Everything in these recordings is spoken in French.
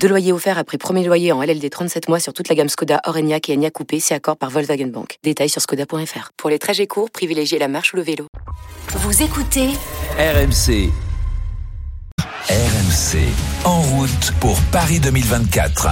Deux loyers offerts après premier loyer en LLD 37 mois sur toute la gamme Skoda, Orenia et Enya Coupé, c'est accord par Volkswagen Bank. Détails sur skoda.fr. Pour les trajets courts, privilégiez la marche ou le vélo. Vous écoutez RMC. RMC, en route pour Paris 2024.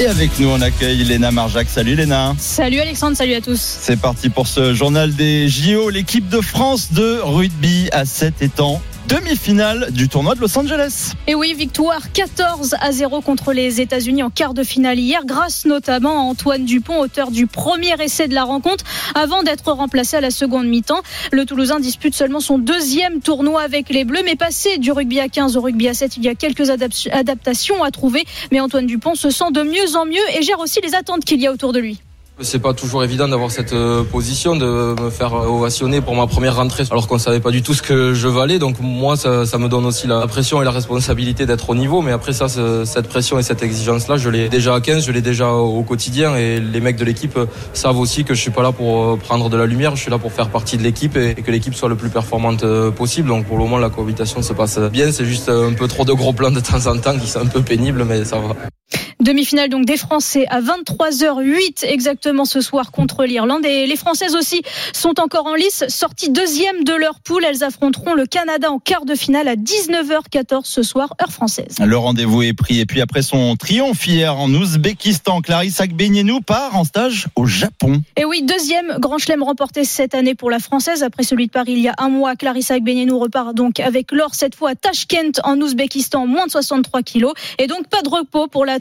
Et avec nous, on accueille Léna Marjac. Salut Léna. Salut Alexandre, salut à tous. C'est parti pour ce journal des JO. L'équipe de France de rugby à 7 étangs demi-finale du tournoi de Los Angeles. Et oui, victoire 14 à 0 contre les États-Unis en quart de finale hier, grâce notamment à Antoine Dupont, auteur du premier essai de la rencontre, avant d'être remplacé à la seconde mi-temps. Le Toulousain dispute seulement son deuxième tournoi avec les Bleus, mais passé du rugby à 15 au rugby à 7, il y a quelques adaptations à trouver. Mais Antoine Dupont se sent de mieux en mieux et gère aussi les attentes qu'il y a autour de lui. C'est pas toujours évident d'avoir cette euh, position, de me faire ovationner pour ma première rentrée, alors qu'on savait pas du tout ce que je valais. Donc moi, ça, ça me donne aussi la pression et la responsabilité d'être au niveau. Mais après ça, cette pression et cette exigence-là, je l'ai déjà à 15, je l'ai déjà au quotidien. Et les mecs de l'équipe savent aussi que je suis pas là pour euh, prendre de la lumière, je suis là pour faire partie de l'équipe et, que l'équipe soit le plus performante euh, possible. Donc pour le moment, la cohabitation se passe bien. C'est juste un peu trop de gros plans de temps en temps qui sont un peu pénibles, mais ça va. Demi-finale donc des Français à 23h08 exactement ce soir contre l'Irlande. Et les Françaises aussi sont encore en lice, sorties deuxième de leur poule. Elles affronteront le Canada en quart de finale à 19h14 ce soir, heure française. Le rendez-vous est pris. Et puis après son triomphe hier en Ouzbékistan, Clarisse Agbenienou part en stage au Japon. Et oui, deuxième grand chelem remporté cette année pour la Française. Après celui de Paris il y a un mois, Clarisse Agbenienou repart donc avec l'or cette fois à Tashkent en Ouzbékistan, moins de 63 kilos. Et donc pas de repos pour la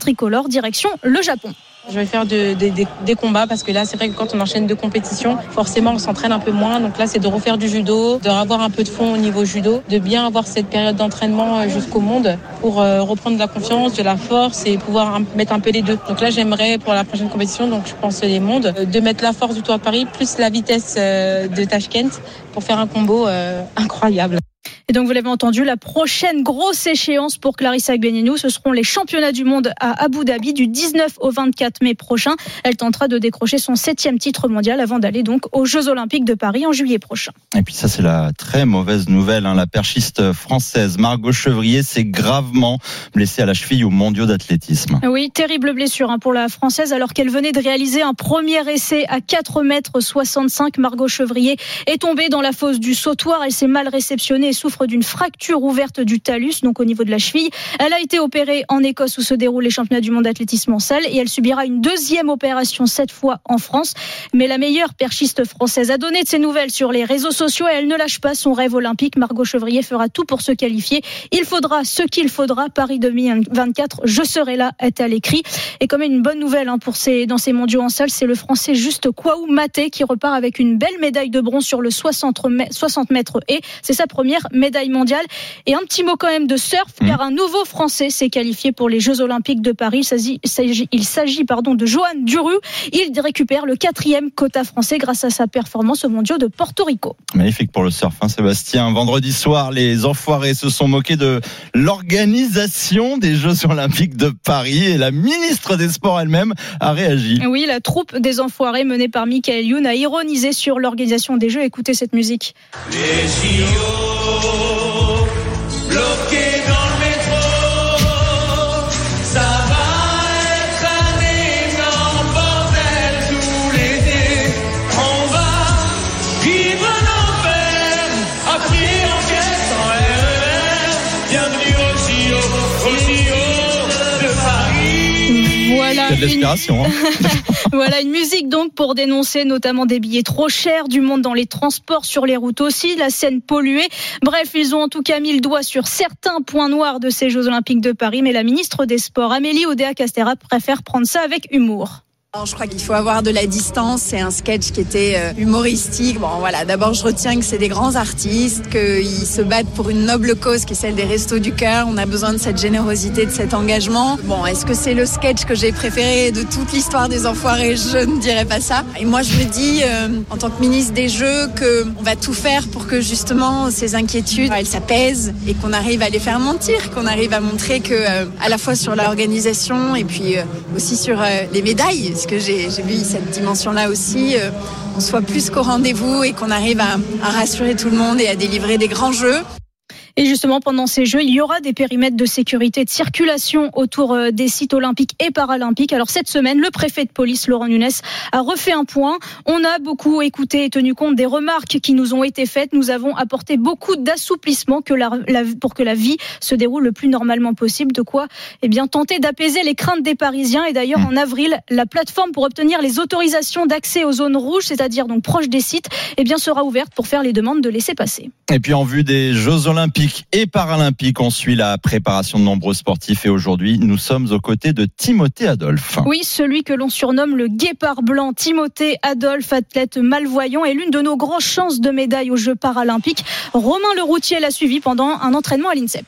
direction le Japon. Je vais faire des combats parce que là, c'est vrai que quand on enchaîne deux compétitions, forcément, on s'entraîne un peu moins. Donc là, c'est de refaire du judo, de avoir un peu de fond au niveau judo, de bien avoir cette période d'entraînement euh, jusqu'au monde pour euh, reprendre de la confiance, de la force et pouvoir mettre un peu les deux. Donc là, j'aimerais pour la prochaine compétition, donc je pense les mondes, euh, de mettre la force du Tour de Paris plus la vitesse de Tashkent pour faire un combo incroyable. Et donc, vous l'avez entendu, la prochaine grosse échéance pour Clarissa Agbenienou, ce seront les championnats du monde à Abu Dhabi du 19 au 24 mai prochain. Elle tentera de décrocher son septième titre mondial avant d'aller donc aux Jeux Olympiques de Paris en juillet prochain. Et puis ça, c'est la très mauvaise nouvelle. Hein. La perchiste française Margot Chevrier s'est gravement blessée à la cheville aux mondiaux d'athlétisme. Oui, terrible blessure hein, pour la française alors qu'elle venait de réaliser un premier essai à 4 mètres 65. Margot Chevrier est tombée dans la fosse du sautoir. Elle s'est mal réceptionnée et souffre d'une fracture ouverte du talus, donc au niveau de la cheville. Elle a été opérée en Écosse où se déroulent les championnats du monde d'athlétisme en salle et elle subira une deuxième opération cette fois en France. Mais la meilleure perchiste française a donné de ses nouvelles sur les réseaux sociaux et elle ne lâche pas son rêve olympique. Margot Chevrier fera tout pour se qualifier. Il faudra ce qu'il faudra. Paris 2024, je serai là, est à l'écrit. Et comme une bonne nouvelle hein, pour ces, dans ces mondiaux en salle, c'est le français Juste Kwaou Maté qui repart avec une belle médaille de bronze sur le 60 mètres et c'est sa première médaille médaille mondiale. Et un petit mot quand même de surf, mmh. car un nouveau Français s'est qualifié pour les Jeux Olympiques de Paris. Il s'agit pardon, de Johan Duru. Il récupère le quatrième quota français grâce à sa performance au mondiaux de Porto Rico. Magnifique pour le surf, hein, Sébastien. Vendredi soir, les enfoirés se sont moqués de l'organisation des Jeux Olympiques de Paris et la ministre des Sports elle-même a réagi. Oui, la troupe des enfoirés menée par Michael Youn a ironisé sur l'organisation des Jeux. Écoutez cette musique. Les de l'inspiration. Hein. voilà une musique donc pour dénoncer notamment des billets trop chers, du monde dans les transports, sur les routes aussi, la scène polluée. Bref, ils ont en tout cas mis le doigt sur certains points noirs de ces Jeux Olympiques de Paris, mais la ministre des Sports, Amélie Oudéa-Castera, préfère prendre ça avec humour Je crois qu'il faut avoir de la distance. C'est un sketch qui était euh, humoristique. Bon, voilà. D'abord, je retiens que c'est des grands artistes, qu'ils se battent pour une noble cause qui est celle des Restos du Cœur. On a besoin de cette générosité, de cet engagement. Bon, est-ce que c'est le sketch que j'ai préféré de toute l'histoire des Enfoirés? Je ne dirais pas ça. Et moi, je me dis, euh, en tant que ministre des Jeux, qu'on va tout faire pour que justement ces inquiétudes, elles s'apaisent et qu'on arrive à les faire mentir, qu'on arrive à montrer que, euh, à la fois sur l'organisation et puis aussi sur les médailles que j'ai vu cette dimension-là aussi, euh, on soit plus qu'au rendez-vous et qu'on arrive à rassurer tout le monde et à délivrer des grands jeux. Et justement, pendant ces Jeux, il y aura des périmètres de sécurité de circulation autour euh, des sites olympiques et paralympiques. Alors cette semaine, le préfet de police, Laurent Nunes, a refait un point. On a beaucoup écouté et tenu compte des remarques qui nous ont été faites. Nous avons apporté beaucoup d'assouplissement pour que la vie se déroule le plus normalement possible. De quoi eh bien, tenter d'apaiser les craintes des Parisiens. Et d'ailleurs, mmh. en avril, la plateforme pour obtenir les autorisations d'accès aux zones rouges, c'est-à-dire donc proches des sites, eh bien, sera ouverte pour faire les demandes de laisser passer. Et puis en vue des Jeux olympiques, et paralympiques. On suit la préparation de nombreux sportifs et aujourd'hui, nous sommes aux côtés de Timothée Adolphe. Oui, celui que l'on surnomme le guépard blanc. Timothée Adolphe, athlète malvoyant, est l'une de nos grosses chances de médaille aux Jeux paralympiques. Romain Leroutier l'a suivi pendant un entraînement à l'INSEP.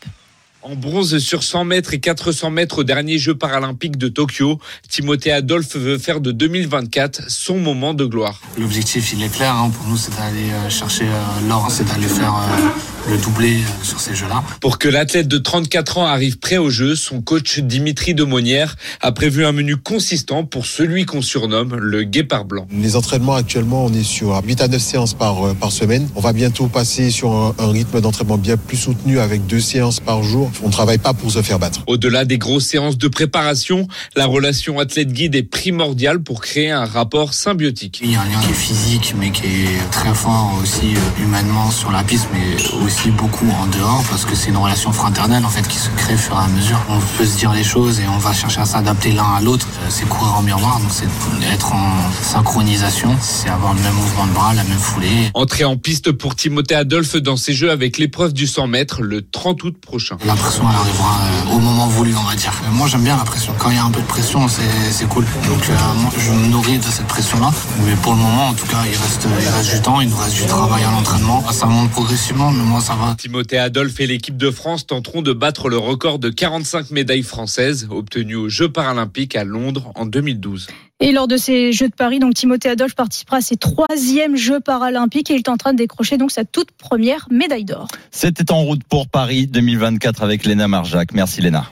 En bronze sur 100 mètres et 400 mètres au dernier Jeux paralympiques de Tokyo, Timothée Adolphe veut faire de 2024 son moment de gloire. L'objectif, il est clair. Hein. Pour nous, c'est d'aller euh, chercher euh, l'or, c'est d'aller faire euh, le doublé sur ces Jeux-là. Pour que l'athlète de 34 ans arrive prêt au jeu, son coach Dimitri Demonière a prévu un menu consistant pour celui qu'on surnomme le guépard blanc. Les entraînements actuellement, on est sur 8 à 9 séances par, par semaine. On va bientôt passer sur un, un rythme d'entraînement bien plus soutenu avec deux séances par jour on ne travaille pas pour se faire battre. Au-delà des grosses séances de préparation, la relation athlète-guide est primordiale pour créer un rapport symbiotique. Il y a un lien qui est physique, mais qui est très fort aussi euh, humainement sur la piste, mais aussi beaucoup en dehors, parce que c'est une relation fraternelle en fait qui se crée au fur et à mesure. On peut se dire les choses et on va chercher à s'adapter l'un à l'autre. Euh, c'est courir en miroir, donc c'est être en synchronisation, c'est avoir le même mouvement de bras, la même foulée. Entrer en piste pour Timothée Adolphe dans ses jeux avec l'épreuve du 100 mètres le 30 août prochain pression elle arrivera euh, au moment voulu, on va dire. Moi j'aime bien la pression. Quand il y a un peu de pression, c'est cool. Donc euh, moi, je me nourris de cette pression-là. Mais pour le moment, en tout cas, il reste, il reste du temps, il nous reste du travail à l'entraînement. Ça monte progressivement, mais moi ça va. Timothée Adolphe et l'équipe de France tenteront de battre le record de 45 médailles françaises obtenues aux Jeux paralympiques à Londres en 2012. Et lors de ces Jeux de Paris, donc Timothée Adolphe participera à ses troisièmes Jeux paralympiques et il est en train de décrocher donc sa toute première médaille d'or. C'était en route pour Paris 2024 avec Léna Marjac. Merci Léna.